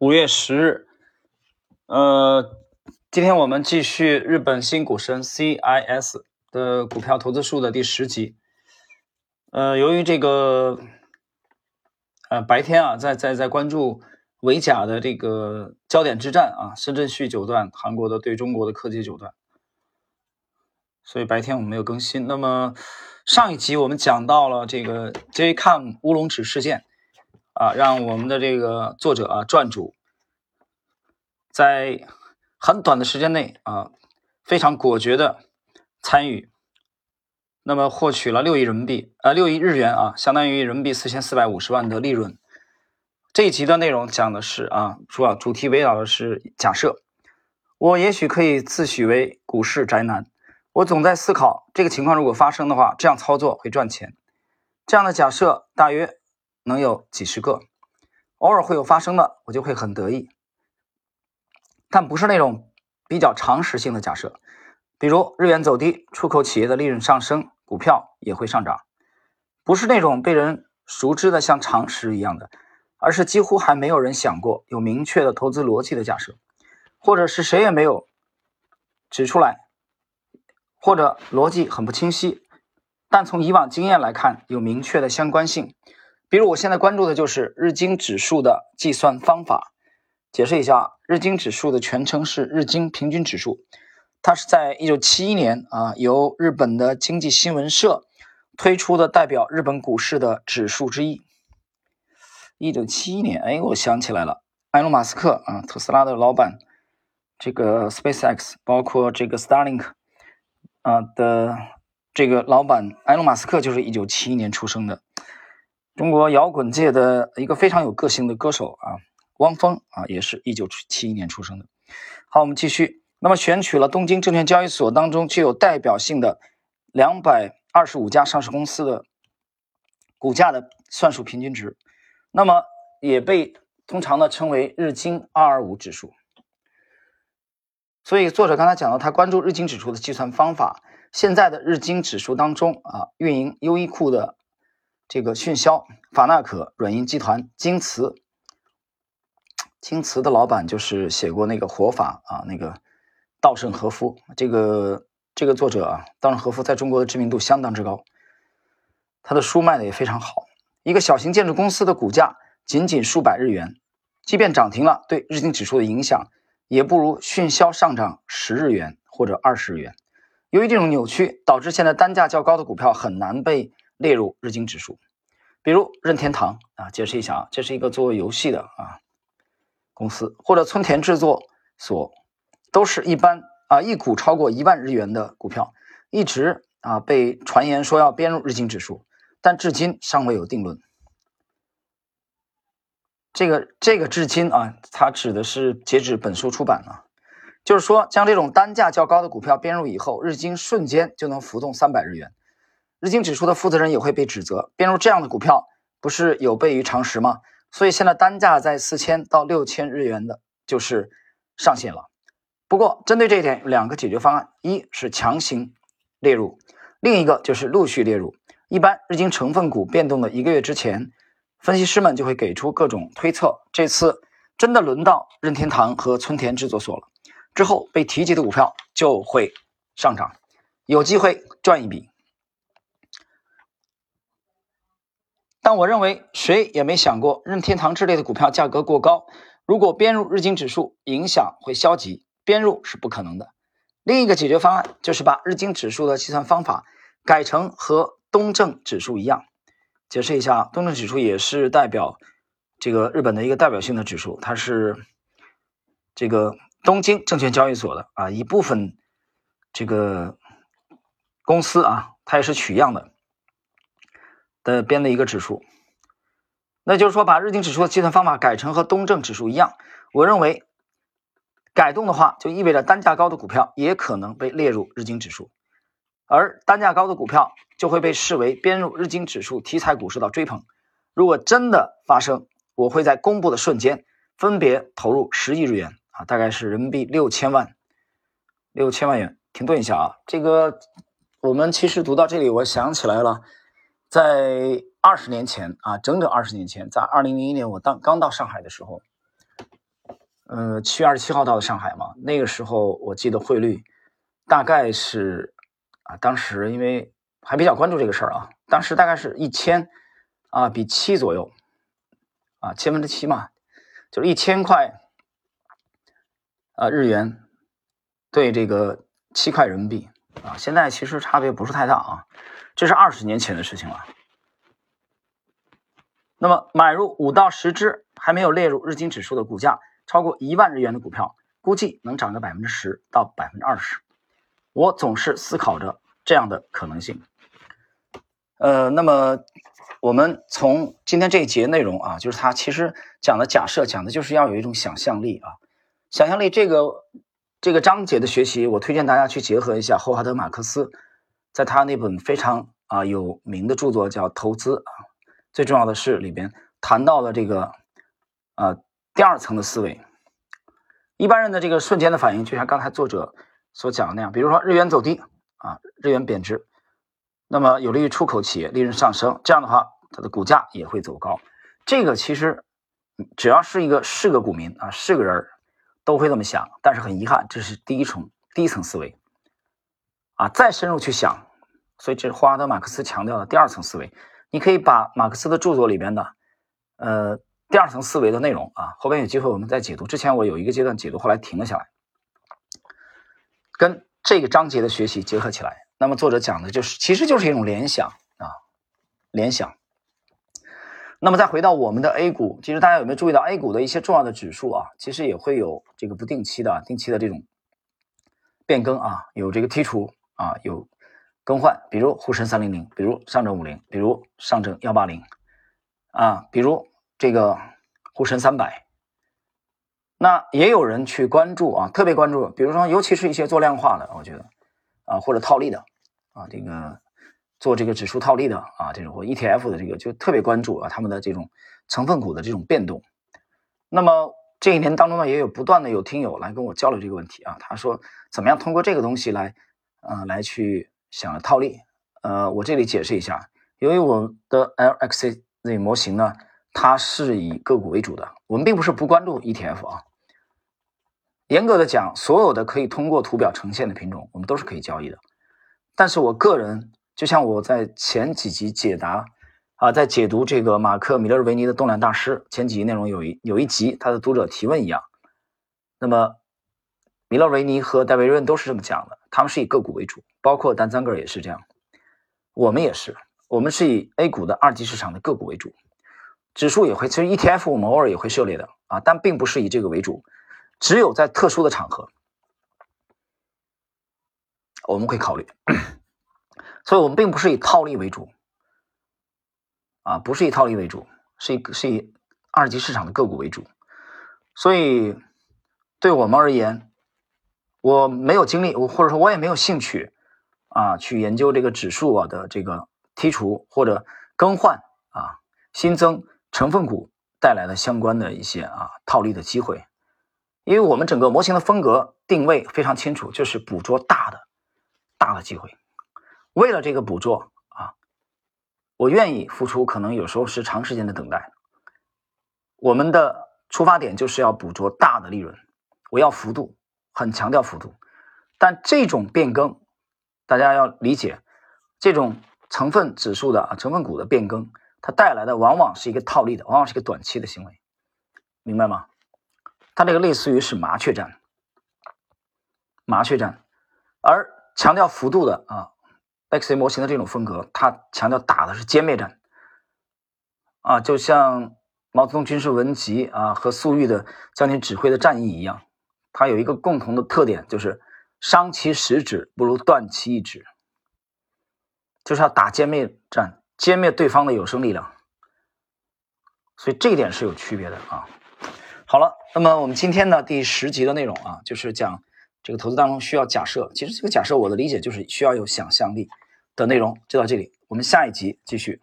五月十日，呃，今天我们继续日本新股神 CIS 的股票投资术的第十集。呃，由于这个，呃，白天啊，在在在关注维甲的这个焦点之战啊，深圳旭九段，韩国的对中国的科技九段，所以白天我们没有更新。那么上一集我们讲到了这个 JCOM 乌龙指事件。啊，让我们的这个作者啊，撰主，在很短的时间内啊，非常果决的参与，那么获取了六亿人民币，呃，六亿日元啊，相当于人民币四千四百五十万的利润。这一集的内容讲的是啊，主要主题围绕的是假设，我也许可以自诩为股市宅男，我总在思考这个情况如果发生的话，这样操作会赚钱。这样的假设大约。能有几十个，偶尔会有发生的，我就会很得意。但不是那种比较常识性的假设，比如日元走低，出口企业的利润上升，股票也会上涨，不是那种被人熟知的像常识一样的，而是几乎还没有人想过有明确的投资逻辑的假设，或者是谁也没有指出来，或者逻辑很不清晰，但从以往经验来看有明确的相关性。比如我现在关注的就是日经指数的计算方法。解释一下，日经指数的全称是日经平均指数，它是在一九七一年啊，由日本的经济新闻社推出的代表日本股市的指数之一。一九七一年，哎，我想起来了，埃隆·马斯克啊，特斯拉的老板，这个 SpaceX，包括这个 Starlink 啊的这个老板埃隆·马斯克就是一九七一年出生的。中国摇滚界的一个非常有个性的歌手啊，汪峰啊，也是一九七一年出生的。好，我们继续。那么选取了东京证券交易所当中具有代表性的两百二十五家上市公司的股价的算术平均值，那么也被通常呢称为日经二二五指数。所以作者刚才讲到，他关注日经指数的计算方法。现在的日经指数当中啊，运营优衣库的。这个迅销、法纳可、软银集团、京瓷，京瓷的老板就是写过那个活法啊，那个稻盛和夫。这个这个作者啊，稻盛和夫在中国的知名度相当之高，他的书卖的也非常好。一个小型建筑公司的股价仅仅数百日元，即便涨停了，对日经指数的影响也不如迅销上涨十日元或者二十日元。由于这种扭曲，导致现在单价较高的股票很难被。列入日经指数，比如任天堂啊，解释一下啊，这是一个做游戏的啊公司，或者村田制作所，都是一般啊一股超过一万日元的股票，一直啊被传言说要编入日经指数，但至今尚未有定论。这个这个至今啊，它指的是截止本书出版啊，就是说将这种单价较高的股票编入以后，日经瞬间就能浮动三百日元。日经指数的负责人也会被指责编入这样的股票，不是有悖于常识吗？所以现在单价在四千到六千日元的就是上限了。不过针对这一点，有两个解决方案：一是强行列入，另一个就是陆续列入。一般日经成分股变动的一个月之前，分析师们就会给出各种推测。这次真的轮到任天堂和村田制作所了，之后被提及的股票就会上涨，有机会赚一笔。但我认为谁也没想过任天堂之类的股票价格过高，如果编入日经指数，影响会消极，编入是不可能的。另一个解决方案就是把日经指数的计算方法改成和东证指数一样。解释一下，东证指数也是代表这个日本的一个代表性的指数，它是这个东京证券交易所的啊一部分这个公司啊，它也是取样的。的编的一个指数，那就是说把日经指数的计算方法改成和东证指数一样。我认为改动的话，就意味着单价高的股票也可能被列入日经指数，而单价高的股票就会被视为编入日经指数题材股市的追捧。如果真的发生，我会在公布的瞬间分别投入十亿日元啊，大概是人民币六千万，六千万元。停顿一下啊，这个我们其实读到这里，我想起来了。在二十年前啊，整整二十年前，在二零零一年我当刚到上海的时候，呃，七月二十七号到的上海嘛，那个时候我记得汇率大概是啊，当时因为还比较关注这个事儿啊，当时大概是一千啊，比七左右啊，千分之七嘛，就是一千块啊日元对这个七块人民币啊，现在其实差别不是太大啊，这是二十年前的事情了。那么买入五到十只还没有列入日经指数的股价。超过一万日元的股票，估计能涨个百分之十到百分之二十。我总是思考着这样的可能性。呃，那么我们从今天这一节内容啊，就是他其实讲的假设，讲的就是要有一种想象力啊。想象力这个这个章节的学习，我推荐大家去结合一下霍华德·马克思在他那本非常啊有名的著作叫《投资》啊。最重要的是里边谈到了这个啊。第二层的思维，一般人的这个瞬间的反应，就像刚才作者所讲的那样，比如说日元走低啊，日元贬值，那么有利于出口企业利润上升，这样的话，它的股价也会走高。这个其实只要是一个是个股民啊，是个人都会这么想。但是很遗憾，这是第一重第一层思维啊，再深入去想，所以这是霍华德·马克思强调的第二层思维。你可以把马克思的著作里边的，呃。第二层思维的内容啊，后边有机会我们再解读。之前我有一个阶段解读，后来停了下来。跟这个章节的学习结合起来，那么作者讲的就是，其实就是一种联想啊，联想。那么再回到我们的 A 股，其实大家有没有注意到 A 股的一些重要的指数啊？其实也会有这个不定期的、定期的这种变更啊，有这个剔除啊，有更换，比如沪深三零零，比如上证五零，比如上证幺八零啊，比如。这个沪深三百，那也有人去关注啊，特别关注，比如说，尤其是一些做量化的，我觉得啊，或者套利的啊，这个做这个指数套利的啊，这种或 ETF 的这个，就特别关注啊，他们的这种成分股的这种变动。那么这一年当中呢，也有不断的有听友来跟我交流这个问题啊，他说怎么样通过这个东西来，呃，来去想套利？呃，我这里解释一下，由于我的 LXZ 模型呢。它是以个股为主的，我们并不是不关注 ETF 啊。严格的讲，所有的可以通过图表呈现的品种，我们都是可以交易的。但是我个人，就像我在前几集解答啊，在解读这个马克·米勒维尼的动量大师前几集内容有一有一集他的读者提问一样，那么米勒维尼和戴维润都是这么讲的，他们是以个股为主，包括丹赞格尔也是这样，我们也是，我们是以 A 股的二级市场的个股为主。指数也会，其实 ETF 我们偶尔也会涉猎的啊，但并不是以这个为主，只有在特殊的场合我们会考虑，所以我们并不是以套利为主啊，不是以套利为主，是以是以二级市场的个股为主，所以对我们而言，我没有精力，我或者说我也没有兴趣啊，去研究这个指数啊的这个剔除或者更换啊新增。成分股带来的相关的一些啊套利的机会，因为我们整个模型的风格定位非常清楚，就是捕捉大的大的机会。为了这个捕捉啊，我愿意付出，可能有时候是长时间的等待。我们的出发点就是要捕捉大的利润，我要幅度，很强调幅度。但这种变更，大家要理解，这种成分指数的啊成分股的变更。它带来的往往是一个套利的，往往是一个短期的行为，明白吗？它这个类似于是麻雀战，麻雀战，而强调幅度的啊，XA 模型的这种风格，它强调打的是歼灭战，啊，就像毛泽东军事文集啊和粟裕的将军指挥的战役一样，它有一个共同的特点，就是伤其十指不如断其一指，就是要打歼灭战。歼灭对方的有生力量，所以这一点是有区别的啊。好了，那么我们今天呢第十集的内容啊，就是讲这个投资当中需要假设。其实这个假设我的理解就是需要有想象力的内容。就到这里，我们下一集继续。